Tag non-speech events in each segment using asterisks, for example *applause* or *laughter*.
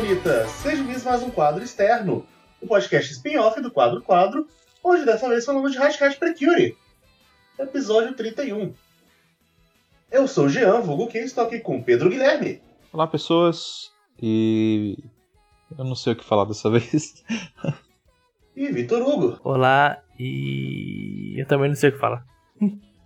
bonita! Seja bem-vindos a mais um quadro externo, o um podcast spin-off do quadro Quadro, hoje dessa vez falamos de Hashtag Precure, episódio 31. Eu sou o Jean, vulgo quem estou aqui com Pedro Guilherme. Olá, pessoas, e eu não sei o que falar dessa *laughs* vez. e Vitor Hugo. Olá, e eu também não sei o que falar.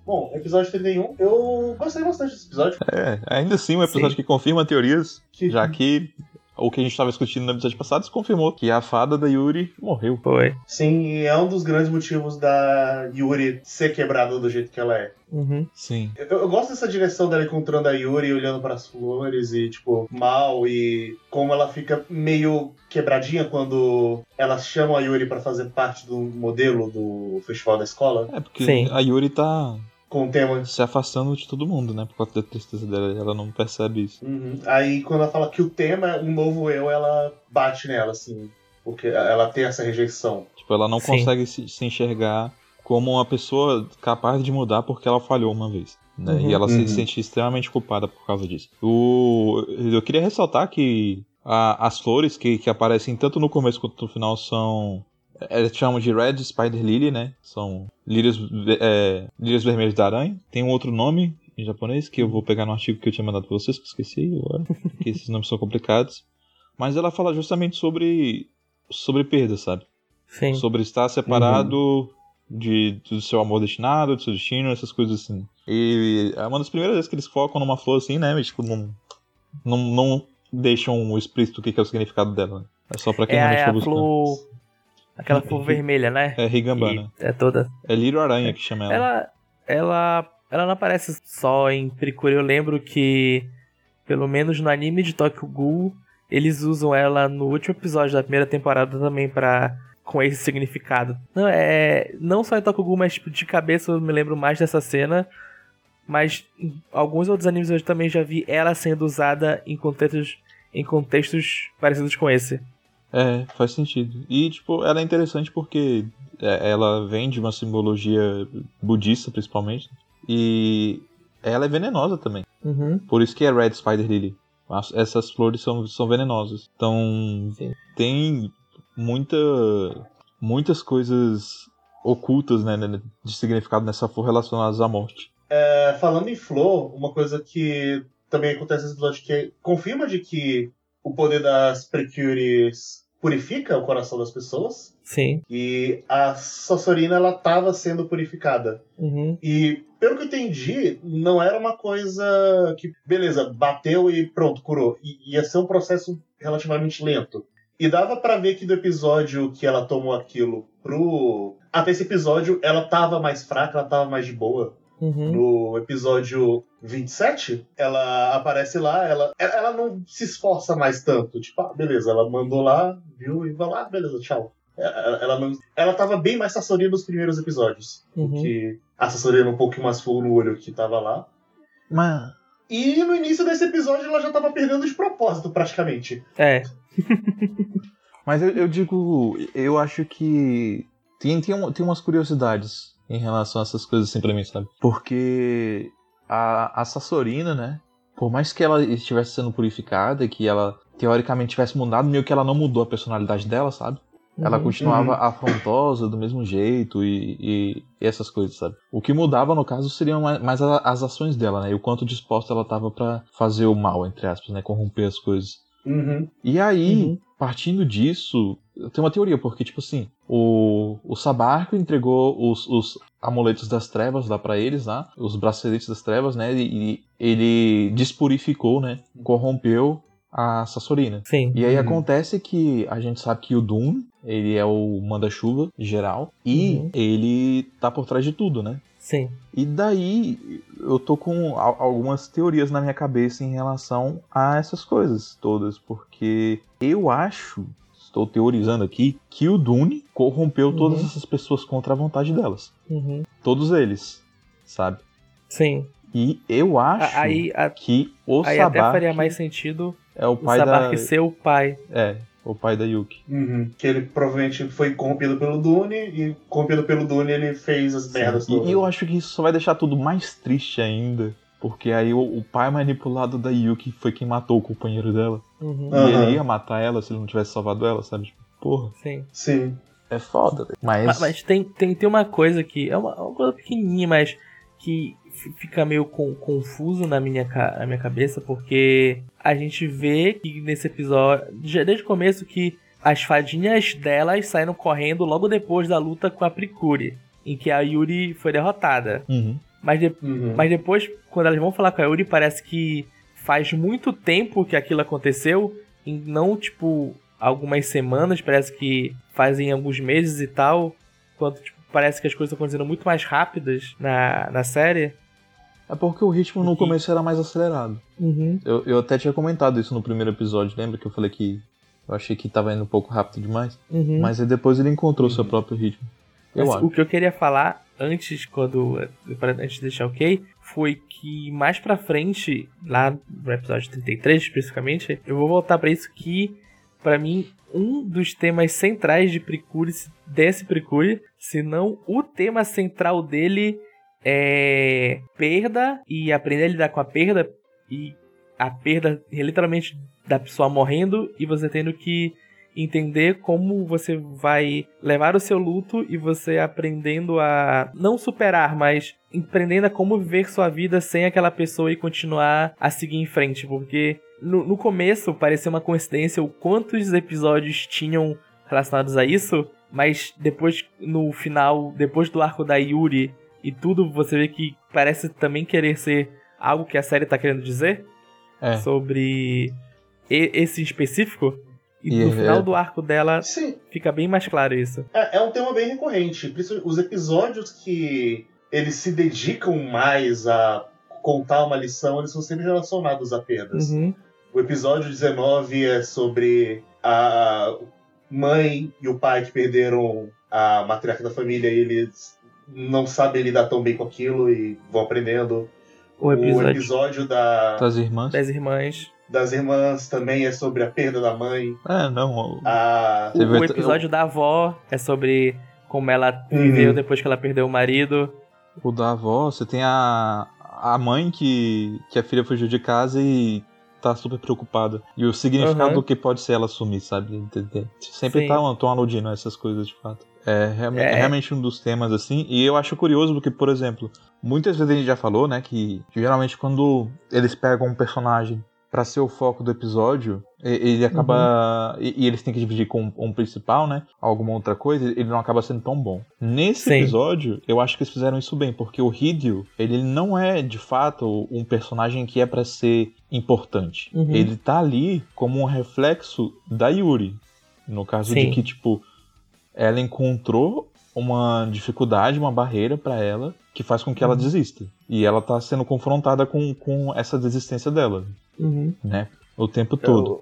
Bom, episódio 31, eu gostei bastante desse episódio. É, ainda assim um episódio Sim. que confirma teorias, que... já que o que a gente estava discutindo no episódio passado se confirmou que a fada da Yuri morreu. Foi. Sim, e é um dos grandes motivos da Yuri ser quebrada do jeito que ela é. Uhum. Sim. Eu, eu, gosto dessa direção dela encontrando a Yuri, olhando para as flores e, tipo, mal e como ela fica meio quebradinha quando elas chamam a Yuri para fazer parte do modelo do festival da escola. É, porque Sim. a Yuri tá com o tema. Se afastando de todo mundo, né? Por conta da tristeza dela. Ela não percebe isso. Uhum. Aí quando ela fala que o tema é um novo eu, ela bate nela, assim. Porque ela tem essa rejeição. Tipo, ela não Sim. consegue se, se, enxergar como uma pessoa capaz de mudar porque ela falhou uma vez. Né? Uhum. E ela uhum. se sente extremamente culpada por causa disso. O... Eu queria ressaltar que a, as flores que, que aparecem tanto no começo quanto no final são eles chamam de Red Spider Lily, né? São lírias, é, lírias vermelhas da aranha. Tem um outro nome em japonês que eu vou pegar no artigo que eu tinha mandado pra vocês, que eu esqueci agora, *laughs* porque esses nomes são complicados. Mas ela fala justamente sobre, sobre perda, sabe? Sim. Sobre estar separado uhum. de, do seu amor destinado, do seu destino, essas coisas assim. E é uma das primeiras vezes que eles focam numa flor assim, né? Mas, tipo, não, não, não deixam explícito o que é o significado dela. Né? É só pra quem é, realmente é tá buscando. Flor Aquela flor vermelha, né? É Rigambana. é toda. É Lírio Aranha que chama ela. Ela, ela, ela não aparece só em Precure. Eu lembro que, pelo menos no anime de Tokyo Ghoul, eles usam ela no último episódio da primeira temporada também para com esse significado. Não é, não só em Tokyo Ghoul, mas tipo, de cabeça eu me lembro mais dessa cena. Mas em alguns outros animes eu também já vi ela sendo usada em contextos, em contextos parecidos com esse. É, faz sentido. E, tipo, ela é interessante porque é, ela vem de uma simbologia budista, principalmente. E ela é venenosa também. Uhum. Por isso que é Red Spider Lily. Essas flores são, são venenosas. Então, Sim. tem muita, muitas coisas ocultas, né, de significado nessa flor relacionadas à morte. É, falando em flor, uma coisa que também acontece nesse episódio que confirma de que o poder das Precures purifica o coração das pessoas. Sim. E a Sassorina, ela tava sendo purificada. Uhum. E, pelo que eu entendi, não era uma coisa que, beleza, bateu e pronto, curou. I ia ser um processo relativamente lento. E dava para ver que do episódio que ela tomou aquilo pro. Até esse episódio, ela tava mais fraca, ela tava mais de boa. Uhum. No episódio 27, ela aparece lá, ela, ela não se esforça mais tanto. Tipo, ah, beleza, ela mandou lá, viu, e vai lá, beleza, tchau. Ela, ela, não, ela tava bem mais sassorina nos primeiros episódios. Uhum. Que a sassorina um pouco mais fogo no olho que tava lá. Mas... E no início desse episódio ela já tava perdendo de propósito, praticamente. É. *laughs* Mas eu, eu, digo, eu acho que tem, tem, tem umas curiosidades em relação a essas coisas assim pra mim, sabe? Porque a, a Sassorina, né? Por mais que ela estivesse sendo purificada, que ela teoricamente tivesse mudado, meio que ela não mudou a personalidade dela, sabe? Ela uhum, continuava afrontosa do mesmo jeito e, e, e, essas coisas, sabe? O que mudava, no caso, seriam mais, mais as ações dela, né? E o quanto disposta ela estava para fazer o mal, entre aspas, né? Corromper as coisas. Uhum. E aí, uhum. partindo disso, eu tenho uma teoria, porque, tipo assim, o, o Sabarco entregou os, os amuletos das trevas lá para eles, lá, os braceletes das trevas, né? E, e ele despurificou, né? Corrompeu a Sassorina. Sim. E aí uhum. acontece que a gente sabe que o Doom, ele é o manda-chuva geral e uhum. ele tá por trás de tudo, né? Sim. E daí eu tô com algumas teorias na minha cabeça em relação a essas coisas todas, porque eu acho, estou teorizando aqui, que o Dune corrompeu uhum. todas essas pessoas contra a vontade delas. Uhum. Todos eles, sabe? Sim. E eu acho aí, a, que o aí até faria mais sentido é o pai o da... ser o pai. É, o pai da Yuki. Uhum. Que ele provavelmente foi corrompido pelo Dune e corrompido pelo Dune ele fez as merdas todas. E eu acho que isso só vai deixar tudo mais triste ainda. Porque aí o, o pai manipulado da Yuki foi quem matou o companheiro dela. Uhum. E ele ia matar ela se ele não tivesse salvado ela, sabe? Tipo, porra, Sim. Sim. é foda. Mas, Ma- Mas tem, tem, tem uma coisa que. É uma, uma coisa pequenininha, mas que fica meio com- confuso na minha, na minha cabeça, porque a gente vê que nesse episódio, já desde o começo, que as fadinhas delas saíram correndo logo depois da luta com a Prikuri, em que a Yuri foi derrotada. Uhum. Mas, de- Uhum. mas depois, quando elas vão falar com a Yuri, parece que faz muito tempo que aquilo aconteceu, e não, tipo, algumas semanas, parece que fazem alguns meses e tal, quando, tipo, parece que as coisas estão acontecendo muito mais rápidas na, na série. É porque o ritmo no começo era mais acelerado. Uhum. Eu, eu até tinha comentado isso no primeiro episódio, lembra que eu falei que eu achei que tava indo um pouco rápido demais? Uhum. Mas aí depois ele encontrou seu próprio ritmo. Eu Mas acho. o que eu queria falar antes, quando pra- antes de deixar ok, foi que mais pra frente, lá no episódio 33 especificamente, eu vou voltar pra isso que, pra mim, um dos temas centrais de Precure, desse Precure, se não o tema central dele é perda e aprender a lidar com a perda e a perda literalmente da pessoa morrendo e você tendo que entender como você vai levar o seu luto e você aprendendo a não superar, mas aprendendo a como viver sua vida sem aquela pessoa e continuar a seguir em frente, porque no, no começo parecia uma coincidência o quantos episódios tinham relacionados a isso, mas depois no final, depois do arco da Yuri e tudo, você vê que parece também querer ser algo que a série tá querendo dizer É. sobre esse específico. E E no é- final do arco dela Sim. fica bem mais claro isso. É, é um tema bem recorrente. Os episódios que eles se dedicam mais a contar uma lição, eles são sempre relacionados a perdas. Uhum. O episódio 19 é sobre a mãe e o pai que perderam a matriarca da família e eles não sabem lidar tão bem com aquilo e vão aprendendo. O episódio, episódio da, Das irmãs. das irmãs. Das irmãs também é sobre a perda da mãe. É, não. A... O, o episódio da avó é sobre como ela viveu Uhum. depois que ela perdeu o marido. O da avó, você tem a, a mãe que, que a filha fugiu de casa e tá super preocupada. E o significado Uhum. do que pode ser ela sumir, sabe? Entender? Sempre Sim. tá tão aludindo a essas coisas, de fato. É, realme- É. é realmente um dos temas, assim. E eu acho curioso porque, por exemplo, muitas vezes a gente já falou, né, que geralmente quando eles pegam um personagem pra ser o foco do episódio, ele acaba. E, e eles têm que dividir com um principal, né? Alguma outra coisa, ele não acaba sendo tão bom. Nesse Sim. episódio, eu acho que eles fizeram isso bem, porque o Hideo, ele não é de fato um personagem que é pra ser importante. Uhum. Ele tá ali como um reflexo da Yuri. No caso Sim. de que, tipo, ela encontrou uma dificuldade, uma barreira pra ela que faz com que ela Uhum. desista. E ela tá sendo confrontada com, com essa desistência dela, Uhum. né? O tempo todo.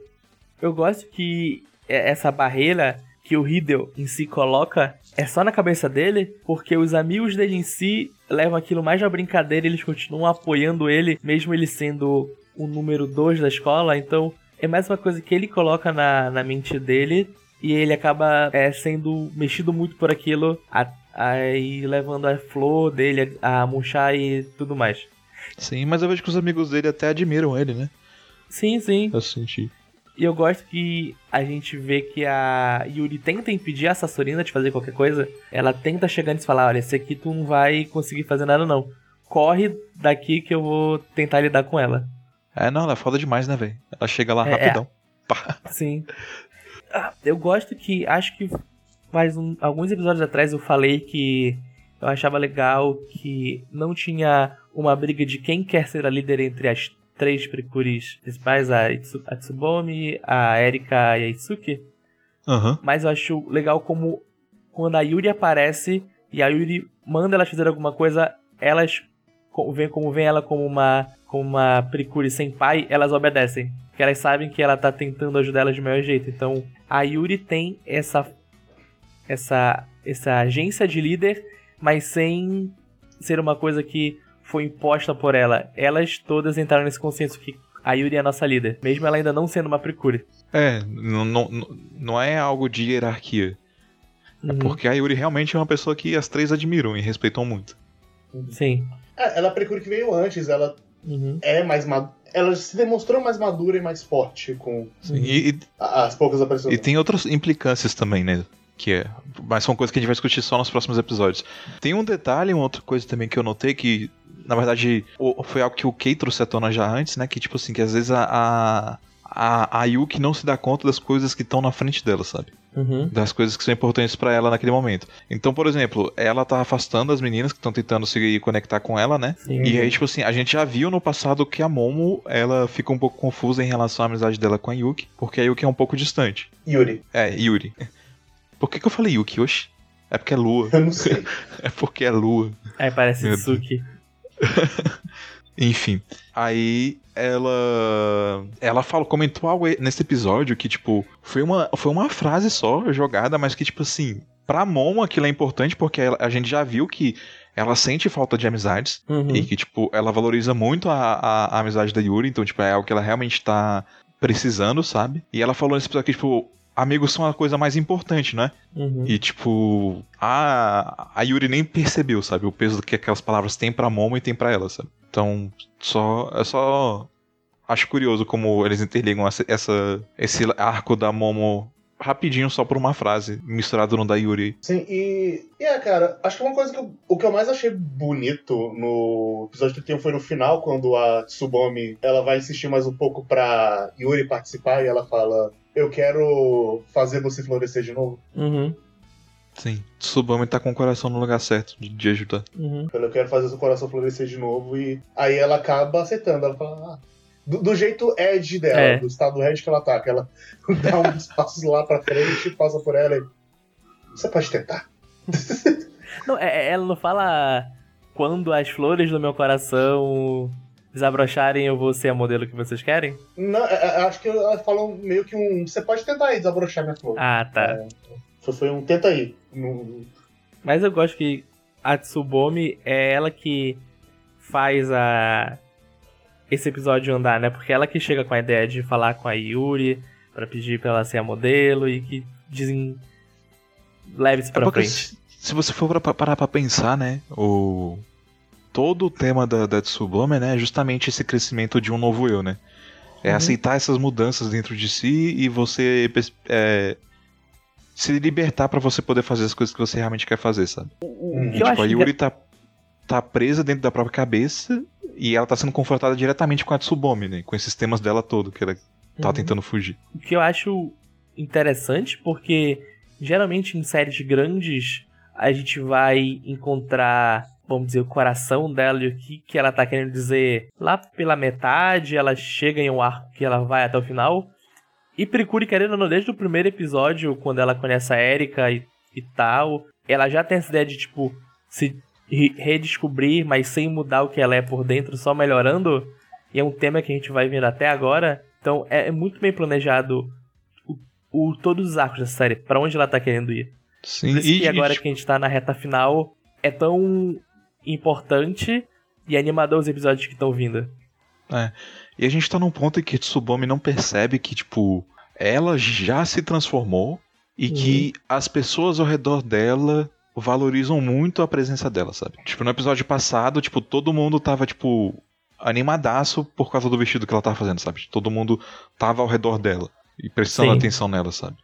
Eu, eu gosto que é- essa barreira que o Hideo em si coloca é só na cabeça dele, porque os amigos dele em si levam aquilo mais na brincadeira, eles continuam apoiando ele, mesmo ele sendo o número 2 da escola, então é mais uma coisa que ele coloca na, na mente dele e ele acaba é, sendo mexido muito por aquilo, a- aí levando a flor dele a murchar e tudo mais. Sim, mas eu vejo que os amigos dele até admiram ele, né? Sim, sim. Eu senti. E eu gosto que a gente vê que a Yuri tenta impedir a Sassorina de fazer qualquer coisa. Ela tenta chegar e falar: olha, esse aqui tu não vai conseguir fazer nada, não. Corre daqui que eu vou tentar lidar com ela. É, não, ela é foda demais, né, velho? Ela chega lá É, rapidão. Pá. Sim. Ah, eu gosto que. Acho que faz um- alguns episódios atrás eu falei que eu achava legal que não tinha uma briga de quem quer ser a líder entre as três precuris principais, a, Itsu, a Tsubomi, a Erika e a Itsuki. Aham. Mas eu acho legal como quando a Yuri aparece e a Yuri manda elas fazer alguma coisa, elas vem como vem ela como uma como uma Precure sem pai, elas obedecem. Porque elas sabem que ela tá tentando ajudar elas de melhor jeito. Então, a Yuri tem essa essa essa agência de líder, mas sem ser uma coisa que foi imposta por ela. Elas todas entraram nesse consenso que a Yuri é a nossa líder, mesmo ela ainda não sendo uma Precure. É, não, não, não é algo de hierarquia. É Uhum, porque a Yuri realmente é uma pessoa que as três admiram e respeitam muito. Sim. É, ela é a Precure que veio antes, ela Uhum. é mais ma- ela se demonstrou mais madura e mais forte com Sim, e, as poucas aparições. E tem outras implicâncias também, né? Que é, mas são coisas que a gente vai discutir só nos próximos episódios. Tem um detalhe, uma outra coisa também que eu notei que, na verdade, foi algo que o Kei trouxe à tona já antes, né? Que tipo assim, que às vezes a, a a, a Yuki não se dá conta das coisas que estão na frente dela, sabe? Uhum. Das coisas que são importantes para ela naquele momento. Então, por exemplo, ela tá afastando as meninas que estão tentando se conectar com ela, né? Sim. E aí, tipo assim, a gente já viu no passado que a Momo, ela fica um pouco confusa em relação à amizade dela com a Yuki, porque a Yuki é um pouco distante. Yuri. É, Yuri. *laughs* Por que, que eu falei Yuki? Oxi. É porque é lua. Eu não sei. *laughs* é porque é lua. Aí parece Meu Tsuki. *laughs* Enfim, aí ela ela falou, comentou algo nesse episódio que tipo, foi uma foi uma frase só jogada, mas que tipo assim, pra Momo aquilo é importante porque a gente já viu que ela sente falta de amizades Uhum. e que tipo, ela valoriza muito a, a, a amizade da Yuri, então tipo, é algo que ela realmente tá precisando, sabe? E ela falou nesse episódio que tipo, amigos são a coisa mais importante, né? Uhum. E tipo, a, a Yuri nem percebeu, sabe? O peso que aquelas palavras têm pra Momo e tem pra ela, sabe? Então, só. É só. Acho curioso como eles interligam essa, essa, esse arco da Momo rapidinho só por uma frase, misturado no da Yuri. Sim, e. E é, cara, acho que uma coisa que eu, o que eu mais achei bonito no episódio 31 foi no final, quando a Tsubomi ela vai insistir mais um pouco pra Yuri participar e ela fala: Eu quero fazer você florescer de novo. Uhum. Sim. Tsubame tá com o coração no lugar certo de, de ajudar. Uhum. Eu quero fazer seu coração florescer de novo. E aí ela acaba aceitando. Ela fala: ah, do, do jeito Ed dela, É. do estado Ed que ela tá, que ela *laughs* dá uns passos lá pra frente, passa por ela e. Você pode tentar. *laughs* Não, é- é- ela não fala quando as flores do meu coração desabrocharem, eu vou ser a modelo que vocês querem? Não, é- é- acho que elas falam meio que um. Você pode tentar aí desabrochar minha flor. Ah, tá. Foi, foi um tenta aí. No- Mas eu gosto que a Tsubomi é ela que faz a esse episódio andar, né? Porque ela que chega com a ideia de falar com a Yuri pra pedir pra ela ser a modelo e que dizem leve isso É pra porque frente. se, se você for pra- parar pra pensar, né, o todo o tema da, da Tsubame, né, é justamente esse crescimento de um novo eu, né? É Uhum. aceitar essas mudanças dentro de si e você é, se libertar pra você poder fazer as coisas que você realmente quer fazer, sabe? Hum. que eu tipo, a que- Yuri tá, tá presa dentro da própria cabeça e ela tá sendo confrontada diretamente com a Tsubame, né? Com esses temas dela todo que ela tá Uhum. tentando fugir. O que eu acho interessante, porque geralmente em séries grandes a gente vai encontrar, vamos dizer, o coração dela e o que, que ela tá querendo dizer lá pela metade, ela chega em um arco que ela vai até o final. E Precure, querendo ou não, desde o primeiro episódio, quando ela conhece a Erika e, e tal, ela já tem essa ideia de, tipo, se re- redescobrir, mas sem mudar o que ela é por dentro, só melhorando. E é um tema que a gente vai ver até agora. Então é, é muito bem planejado o, o- todos os arcos dessa série, pra onde ela tá querendo ir. Sim, Por isso que agora que a gente tá na reta final, é tão importante e animador os episódios que estão vindo. E a gente tá num ponto em que Tsubame não percebe que, tipo, ela já se transformou e Uhum. que as pessoas ao redor dela valorizam muito a presença dela, sabe? Tipo, no episódio passado, tipo, todo mundo tava, tipo, animadaço por causa do vestido que ela tava fazendo, sabe? Todo mundo tava ao redor dela e prestando Sim. atenção nela, sabe?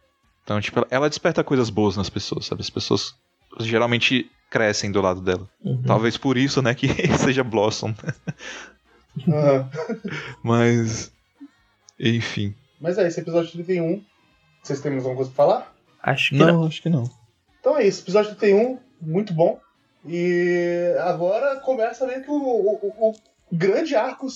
Então, tipo, ela- ela desperta coisas boas nas pessoas, sabe? As pessoas geralmente crescem do lado dela. Uhum. Talvez por isso, né, que *laughs* seja Blossom. Aham. Mas. Enfim. Mas é, esse episódio 31. Vocês têm mais alguma coisa pra falar? Acho que não. acho que não. Então é isso, episódio 31, muito bom. E agora começa meio que o, o- o- o grande arco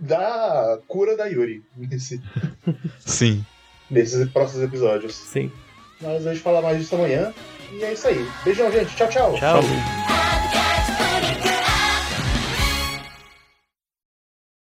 da cura da Yuri nesse, *laughs* Sim. nesses próximos episódios. Sim. Mas a gente fala mais disso amanhã. E é isso aí. Beijão, gente. Tchau, tchau. Tchau.